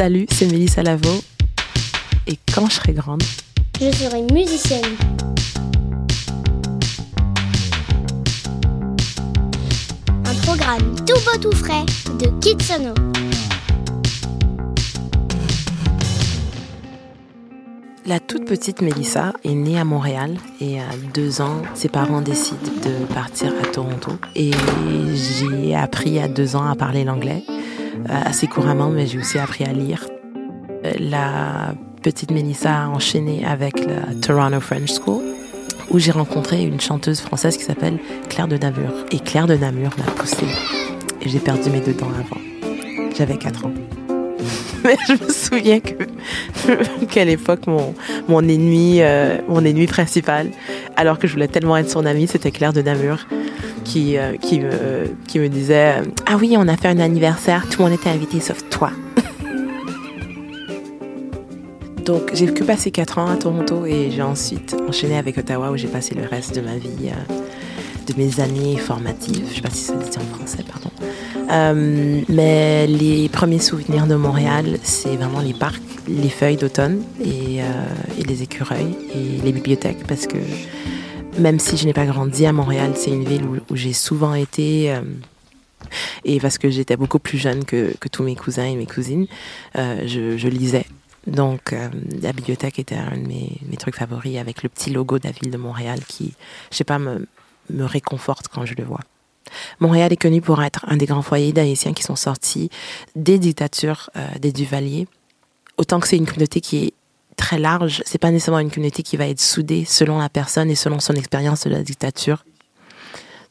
Salut, c'est Mélissa Lavo. Et quand je serai grande, je serai musicienne. Un programme tout beau tout frais de Kitsono. La toute petite Mélissa est née à Montréal et à deux ans, ses parents décident de partir à Toronto. Et j'ai appris à deux ans à parler l'anglais assez couramment, mais j'ai aussi appris à lire. Euh, la petite Mélissa a enchaîné avec la Toronto French School où j'ai rencontré une chanteuse française qui s'appelle Claire de Namur. Et Claire de Namur m'a poussée. Et j'ai perdu mes deux dents avant. J'avais 4 ans. Mais je me souviens que qu'à l'époque, mon, ennemi, euh, mon ennemi principal, alors que je voulais tellement être son amie, c'était Claire de Namur, qui, euh, qui, me, disait Ah oui, on a fait un anniversaire, tout le monde était invité sauf toi. Donc j'ai que passé 4 ans à Toronto et j'ai ensuite enchaîné avec Ottawa où j'ai passé le reste de ma vie, euh, de mes années formatives. Je ne sais pas si ça se dit en français, pardon. Euh, mais les premiers souvenirs de Montréal, c'est vraiment les parcs, les feuilles d'automne et, euh, et, les écureuils et les bibliothèques parce que même si je n'ai pas grandi à Montréal, c'est une ville où, j'ai souvent été. Euh, et parce que j'étais beaucoup plus jeune que, que, tous mes cousins et mes cousines, euh, je, lisais. Donc, euh, la bibliothèque était un de mes, mes, trucs favoris avec le petit logo de la ville de Montréal qui, je sais pas, me, me réconforte quand je le vois. Montréal est connu pour être un des grands foyers d'Haïtiens qui sont sortis des dictatures des Duvaliers. Autant que c'est une communauté qui est très large, c'est pas nécessairement une communauté qui va être soudée selon la personne et selon son expérience de la dictature.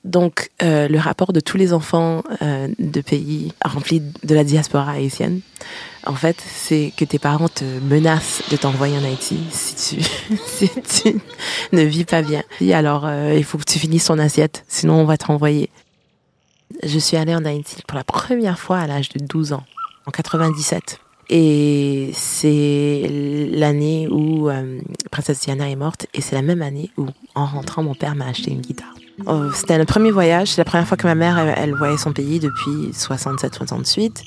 Donc, euh, le rapport de tous les enfants euh, de pays remplis de la diaspora haïtienne, en fait, c'est que tes parents te menacent de t'envoyer en Haïti si tu, ne vis pas bien. Et alors, euh, il faut que tu finisses ton assiette, sinon on va te renvoyer. Je suis allée en Haïti pour la première fois à l'âge de 12 ans, en 97. Et c'est l'année où euh, Princesse Diana est morte, et c'est la même année où, en rentrant, mon père m'a acheté une guitare. Oh, c'était le premier voyage, c'est la première fois que ma mère, elle, elle voyait son pays depuis 67-68.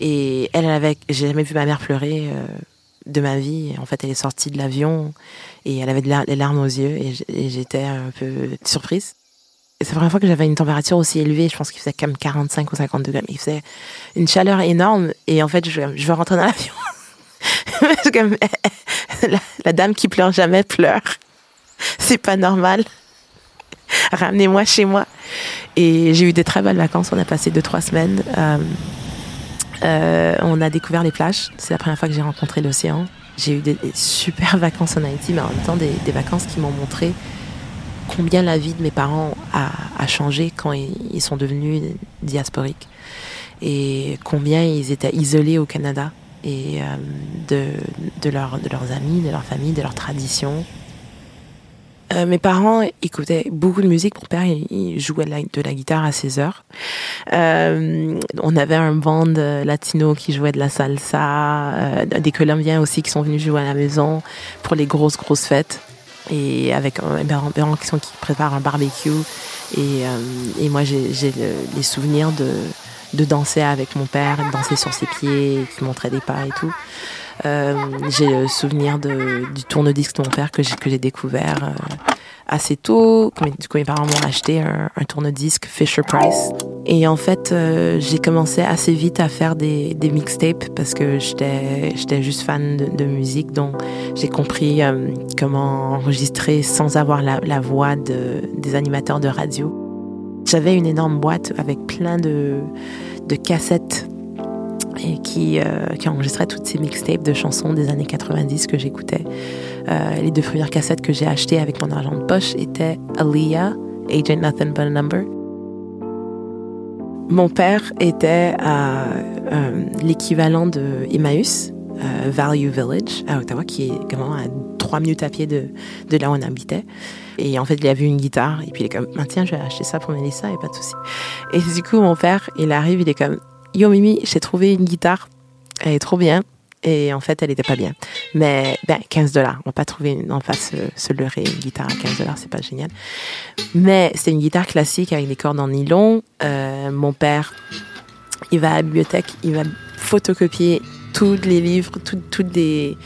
Et elle, elle avait, j'ai jamais vu ma mère pleurer euh, de ma vie. En fait, elle est sortie de l'avion et elle avait de les larmes aux yeux et j'étais un peu surprise. C'est la première fois que j'avais une température aussi élevée. Je pense qu'il faisait comme 45 ou 50 degrés. Il faisait une chaleur énorme et en fait, je, veux rentrer dans l'avion. la, dame qui pleure jamais pleure. C'est pas normal ramenez-moi chez moi. Et j'ai eu des très belles vacances. On a passé deux, trois semaines. Euh, euh, on a découvert les plages. C'est la première fois que j'ai rencontré l'océan. J'ai eu des, super vacances en Haïti, mais en même temps des vacances qui m'ont montré combien la vie de mes parents a, a changé quand ils, sont devenus diasporiques et combien ils étaient isolés au Canada et euh, de, de, leur, de leurs amis, de leur famille, de leurs traditions. Euh, mes parents écoutaient beaucoup de musique. Mon père, il, jouait de la, guitare à 16 heures. Euh, on avait un band latino qui jouait de la salsa, euh, des Colombiens aussi qui sont venus jouer à la maison pour les grosses, grosses fêtes. Et avec mes parents, parents qui, qui préparent un barbecue. Et, euh, et moi, j'ai le, les souvenirs de, de danser avec mon père, de danser sur ses pieds, qui montrait des pas et tout. Euh, j'ai le souvenir de, du tourne-disque de mon père que j'ai, que j'ai découvert euh, assez tôt. Du coup, mes parents m'ont acheté un, un tourne-disque Fisher Price. Et en fait, euh, j'ai commencé assez vite à faire des, mixtapes parce que j'étais, juste fan de, musique. Donc, j'ai compris euh, comment enregistrer sans avoir la, voix de, des animateurs de radio. J'avais une énorme boîte avec plein de, cassettes et qui, euh, enregistrait toutes ces mixtapes de chansons des années 90 que j'écoutais. Euh, les deux premières cassettes que j'ai achetées avec mon argent de poche étaient Aaliyah, Agent Nothing But a Number. Mon père était à euh, l'équivalent de Emmaüs, euh, Value Village, à Ottawa, qui est comment à trois minutes à pied de, de là où on habitait. Et en fait, il a vu une guitare, et puis il est comme, tiens, je vais acheter ça pour Mélissa, et pas de souci. Et du coup, mon père, il arrive, il est comme, Yo Mimi, j'ai trouvé une guitare. Elle est trop bien. Et en fait, elle n'était pas bien. Mais ben, 15 dollars. On va pas trouver, une, on va se, se une guitare à 15 dollars, c'est pas génial. Mais c'est une guitare classique avec des cordes en nylon. Euh, mon père, il va à la bibliothèque, il va photocopier tous les livres, toutes des,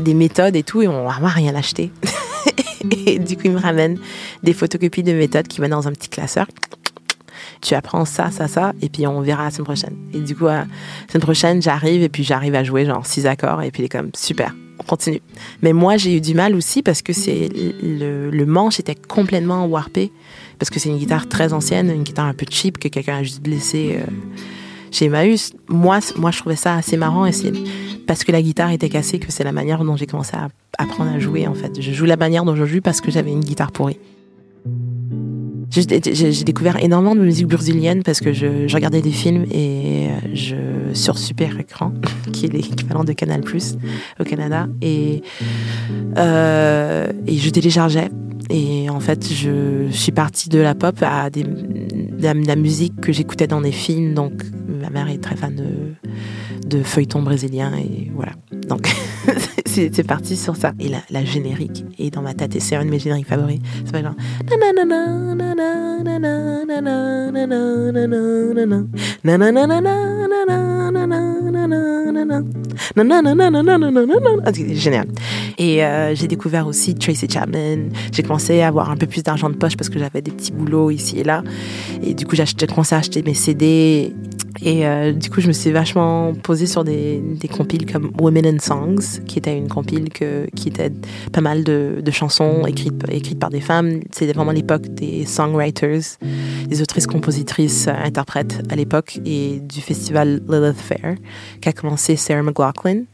des méthodes et tout, et on n'a rien acheté. et du coup, il me ramène des photocopies de méthodes qui mettent dans un petit classeur. Tu apprends ça, ça, ça, et puis on verra la semaine prochaine. Et du coup, la semaine prochaine, j'arrive, et puis j'arrive à jouer genre six accords, et puis il est comme super, on continue. Mais moi, j'ai eu du mal aussi parce que c'est le, le manche était complètement warpé, parce que c'est une guitare très ancienne, une guitare un peu cheap que quelqu'un a juste blessé. Euh, chez Emmaüs, moi, moi, je trouvais ça assez marrant et c'est parce que la guitare était cassée que c'est la manière dont j'ai commencé à apprendre à jouer, en fait. Je joue la manière dont je joue parce que j'avais une guitare pourrie. J'ai découvert énormément de musique brésilienne parce que je, regardais des films et euh, je sur super écran, qui est l'équivalent de Canal Plus au Canada, et euh, et je téléchargeais. Et en fait, je suis partie de la pop à des, de la musique que j'écoutais dans des films, donc ma mère est très fan de, de feuilletons brésiliens et voilà. Donc c'est parti sur ça. Et la, générique est dans ma tête et c'est un de mes génériques favoris. C'est genre génial. Et euh, j'ai découvert aussi Tracy Chapman. J'ai commencé à avoir un peu plus d'argent de poche parce que j'avais des petits boulots ici et là. Et du coup, j'ai commencé à acheter mes CD. Et euh, du coup, je me suis vachement posée sur des, des compiles comme Women and Songs, qui était une compile que, qui était pas mal de, de chansons écrites, écrites par des femmes. C'était vraiment l'époque des songwriters, des autrices, compositrices, interprètes à l'époque, et du festival Lilith Fair, qu'a commencé Sarah McLaughlin.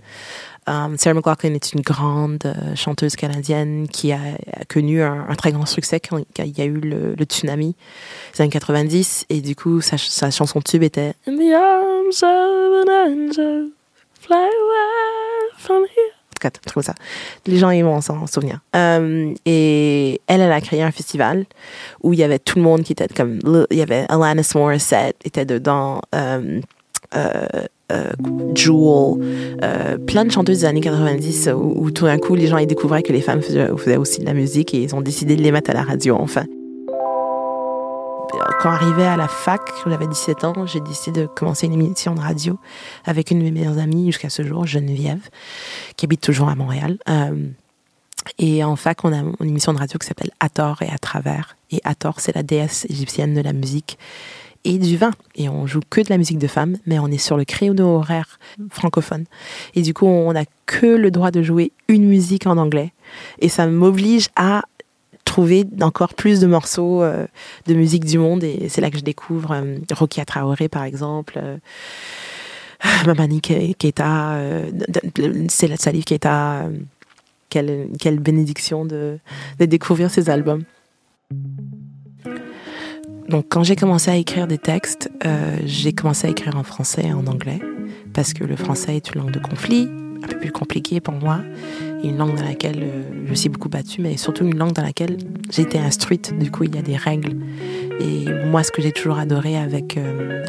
Um, Sarah McLaughlin est une grande euh, chanteuse canadienne qui a, connu un, très grand succès quand il y a eu le, tsunami des années 90 et du coup sa, chanson tube était In the arms of an angel, fly away from here. En tout cas, comme ça. Les gens ils vont s'en souvenir. Um, et elle, elle a créé un festival où il y avait tout le monde qui était comme il y avait Alanis Morissette était dedans. Euh, euh, Jewel, euh, plein de chanteuses des années 90 où, tout d'un coup les gens découvraient que les femmes faisaient, aussi de la musique et ils ont décidé de les mettre à la radio enfin. Quand arrivé à la fac, j'avais 17 ans, j'ai décidé de commencer une émission de radio avec une de mes meilleures amies jusqu'à ce jour, Geneviève, qui habite toujours à Montréal. Euh, et en fac, on a une émission de radio qui s'appelle À tort et à travers. Et À tort, c'est la déesse égyptienne de la musique et du vin. Et on joue que de la musique de femmes, mais on est sur le créneau horaire francophone. Et du coup, on n'a que le droit de jouer une musique en anglais. Et ça m'oblige à trouver encore plus de morceaux euh, de musique du monde. Et c'est là que je découvre euh, Rokia Traoré, par exemple. Euh, Mamani Keita, euh, c'est la Salif Keita. Quelle, quelle bénédiction de, de découvrir ces albums. Donc quand j'ai commencé à écrire des textes, euh, j'ai commencé à écrire en français et en anglais, parce que le français est une langue de conflit, un peu plus compliquée pour moi, une langue dans laquelle euh, je suis beaucoup battue, mais surtout une langue dans laquelle j'ai été instruite, du coup il y a des règles. Et moi ce que j'ai toujours adoré avec euh,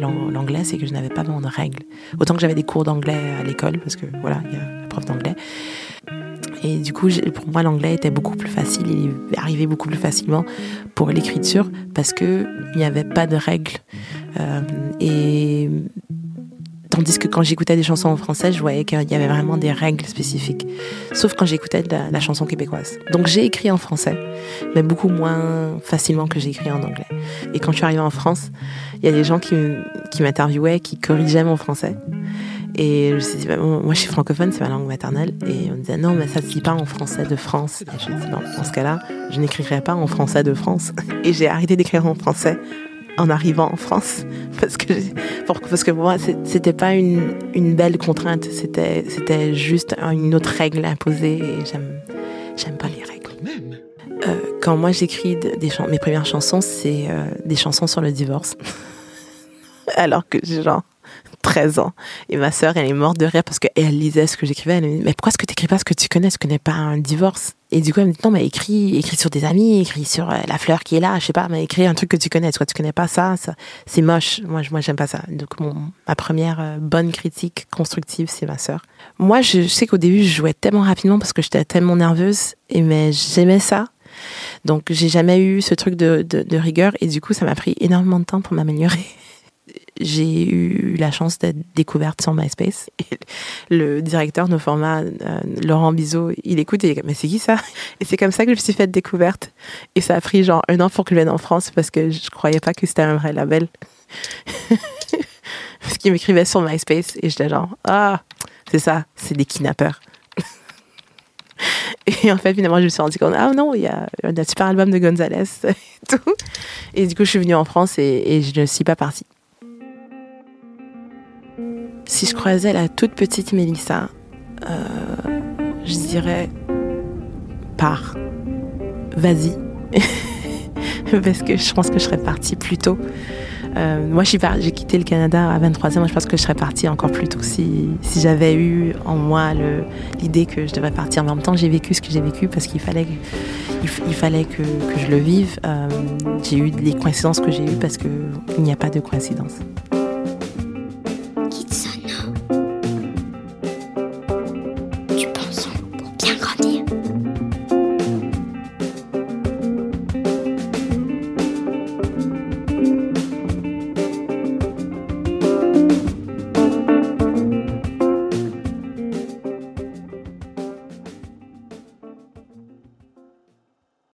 l'anglais, c'est que je n'avais pas vraiment de règles. Autant que j'avais des cours d'anglais à l'école, parce que voilà, il y a la prof d'anglais. Et du coup, pour moi, l'anglais était beaucoup plus facile, il arrivait beaucoup plus facilement pour l'écriture parce qu'il n'y avait pas de règles. Euh, et tandis que quand j'écoutais des chansons en français, je voyais qu'il y avait vraiment des règles spécifiques. Sauf quand j'écoutais la, la, chanson québécoise. Donc j'ai écrit en français, mais beaucoup moins facilement que j'ai écrit en anglais. Et quand je suis arrivée en France, il y a des gens qui, qui m'interviewaient, qui corrigeaient mon français. Et je me suis dit, bah, moi je suis francophone, c'est ma langue maternelle. Et on me disait, non, mais ça ne se dit pas en français de France. Et je me dit, non, dans ce cas-là, je n'écrirai pas en français de France. Et j'ai arrêté d'écrire en français en arrivant en France. Parce que, pour, parce que pour moi, c'était pas une, belle contrainte. C'était, juste une autre règle imposée. Et j'aime, pas les règles. Euh, quand moi j'écris mes premières chansons, c'est euh, des chansons sur le divorce. Alors que genre 13 ans. Et ma sœur, elle est morte de rire parce qu'elle lisait ce que j'écrivais. Elle me dit, mais pourquoi est-ce que tu n'écris pas ce que tu connais? Tu connais pas un divorce? Et du coup, elle me dit, non, mais écris, écris sur tes amis, écris sur euh, la fleur qui est là, je sais pas, mais écris un truc que tu connais. Toi, tu connais pas ça, ça c'est moche. Moi, moi, j'aime pas ça. Donc, ma première euh, bonne critique constructive, c'est ma sœur. Moi, je, sais qu'au début, je jouais tellement rapidement parce que j'étais tellement nerveuse, et mais j'aimais ça. Donc, j'ai jamais eu ce truc de rigueur, et du coup, ça m'a pris énormément de temps pour m'améliorer. J'ai eu la chance d'être découverte sur MySpace. Le directeur de format, euh, Laurent Bizot, il écoute et il dit Mais c'est qui ça? Et c'est comme ça que je me suis faite découverte. Et ça a pris genre un an pour que je vienne en France parce que je croyais pas que c'était un vrai label. parce qu'il m'écrivait sur MySpace et j'étais genre Ah, c'est ça, c'est des kidnappeurs. Et en fait, finalement, je me suis rendu compte, ah non, il y a un super album de Gonzalez et tout. Et du coup, je suis venue en France et, et je ne suis pas partie. Si je croisais la toute petite Mélissa, euh, je dirais pars, vas-y. Parce que je pense que je serais partie plus tôt. Euh, moi, j'ai quitté le Canada à 23 ans. Je pense que je serais partie encore plus tôt si, j'avais eu en moi l'idée que je devais partir. Mais en même temps, j'ai vécu ce que j'ai vécu parce qu'il fallait, fallait que, que, je le vive. Euh, j'ai eu les coïncidences que j'ai eues parce qu'il n'y a pas de coïncidence.